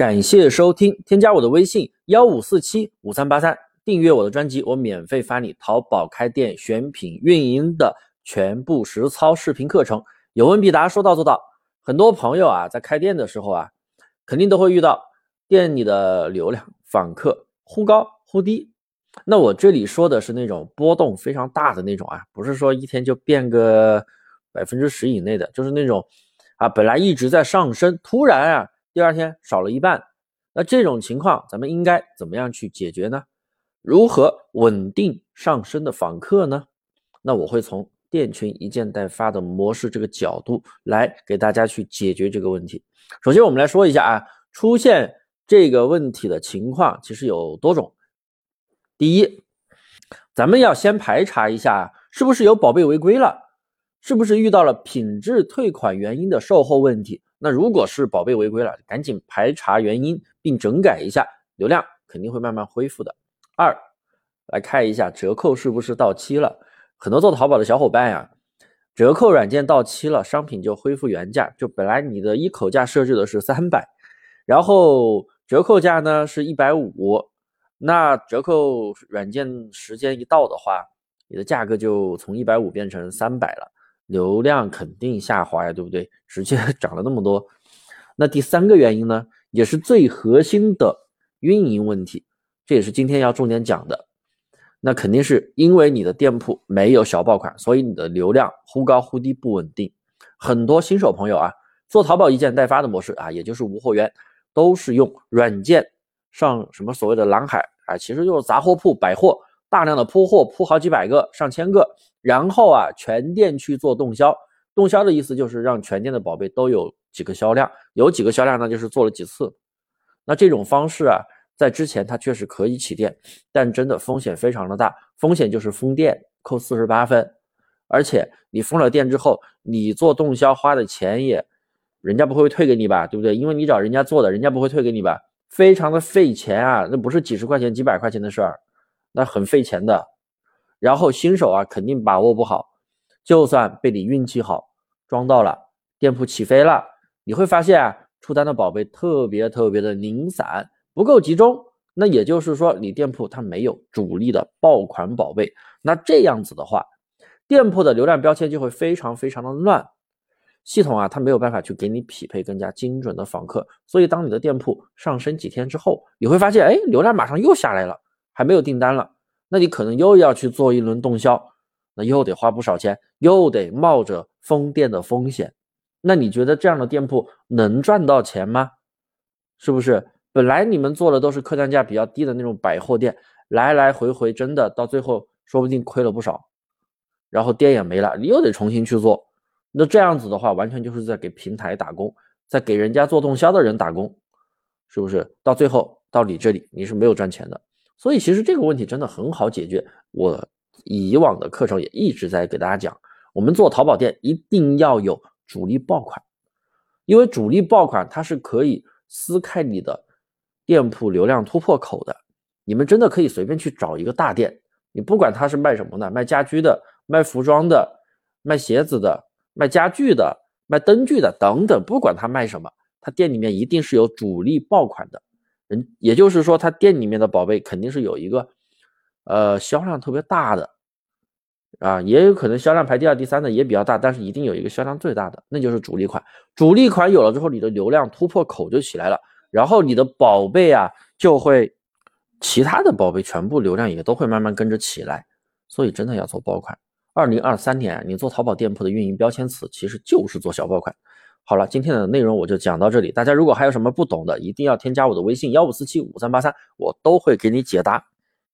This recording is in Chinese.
感谢收听，添加我的微信幺五四七五三八三，订阅我的专辑，我免费发你淘宝开店选品运营的全部实操视频课程，有问必答，说到做到。很多朋友啊，在开店的时候啊，肯定都会遇到店里的流量访客忽高忽低。那我这里说的是那种波动非常大的那种啊，不是说一天就变个百分之十以内的，就是那种啊，本来一直在上升，突然啊。第二天少了一半，那这种情况咱们应该怎么样去解决呢？如何稳定上升的访客呢？那我会从店群一件代发的模式这个角度来给大家去解决这个问题。首先我们来说一下啊，出现这个问题的情况其实有多种。第一，咱们要先排查一下是不是有宝贝违规了，是不是遇到了品质退款原因的售后问题。那如果是宝贝违规了，赶紧排查原因并整改一下，流量肯定会慢慢恢复的。二，来看一下折扣是不是到期了？很多做淘宝的小伙伴呀，折扣软件到期了，商品就恢复原价。就本来你的一口价设置的是三百，然后折扣价呢是一百五，那折扣软件时间一到的话，你的价格就从一百五变成三百了。流量肯定下滑呀，对不对？直接 涨了那么多。那第三个原因呢，也是最核心的运营问题，这也是今天要重点讲的。那肯定是因为你的店铺没有小爆款，所以你的流量忽高忽低不稳定。很多新手朋友啊，做淘宝一件代发的模式啊，也就是无货源，都是用软件上什么所谓的蓝海啊，其实就是杂货铺、百货。大量的铺货，铺好几百个、上千个，然后啊，全店去做动销。动销的意思就是让全店的宝贝都有几个销量，有几个销量呢，就是做了几次。那这种方式啊，在之前它确实可以起店，但真的风险非常的大。风险就是封店扣四十八分，而且你封了店之后，你做动销花的钱也，人家不会退给你吧，对不对？因为你找人家做的，人家不会退给你吧，非常的费钱啊，那不是几十块钱、几百块钱的事儿。那很费钱的，然后新手啊肯定把握不好，就算被你运气好装到了，店铺起飞了，你会发现啊出单的宝贝特别特别的零散，不够集中。那也就是说你店铺它没有主力的爆款宝贝，那这样子的话，店铺的流量标签就会非常非常的乱，系统啊它没有办法去给你匹配更加精准的访客，所以当你的店铺上升几天之后，你会发现哎流量马上又下来了。还没有订单了，那你可能又要去做一轮动销，那又得花不少钱，又得冒着封店的风险。那你觉得这样的店铺能赚到钱吗？是不是？本来你们做的都是客单价比较低的那种百货店，来来回回真的到最后说不定亏了不少，然后店也没了，你又得重新去做。那这样子的话，完全就是在给平台打工，在给人家做动销的人打工，是不是？到最后到你这里，你是没有赚钱的。所以其实这个问题真的很好解决。我以往的课程也一直在给大家讲，我们做淘宝店一定要有主力爆款，因为主力爆款它是可以撕开你的店铺流量突破口的。你们真的可以随便去找一个大店，你不管他是卖什么的，卖家居的、卖服装的、卖鞋子的、卖家具的、卖灯具的等等，不管他卖什么，他店里面一定是有主力爆款的。人也就是说，他店里面的宝贝肯定是有一个，呃，销量特别大的，啊，也有可能销量排第二、第三的也比较大，但是一定有一个销量最大的，那就是主力款。主力款有了之后，你的流量突破口就起来了，然后你的宝贝啊，就会其他的宝贝全部流量也都会慢慢跟着起来。所以真的要做爆款。二零二三年，你做淘宝店铺的运营标签词其实就是做小爆款。好了，今天的内容我就讲到这里。大家如果还有什么不懂的，一定要添加我的微信幺五四七五三八三，我都会给你解答。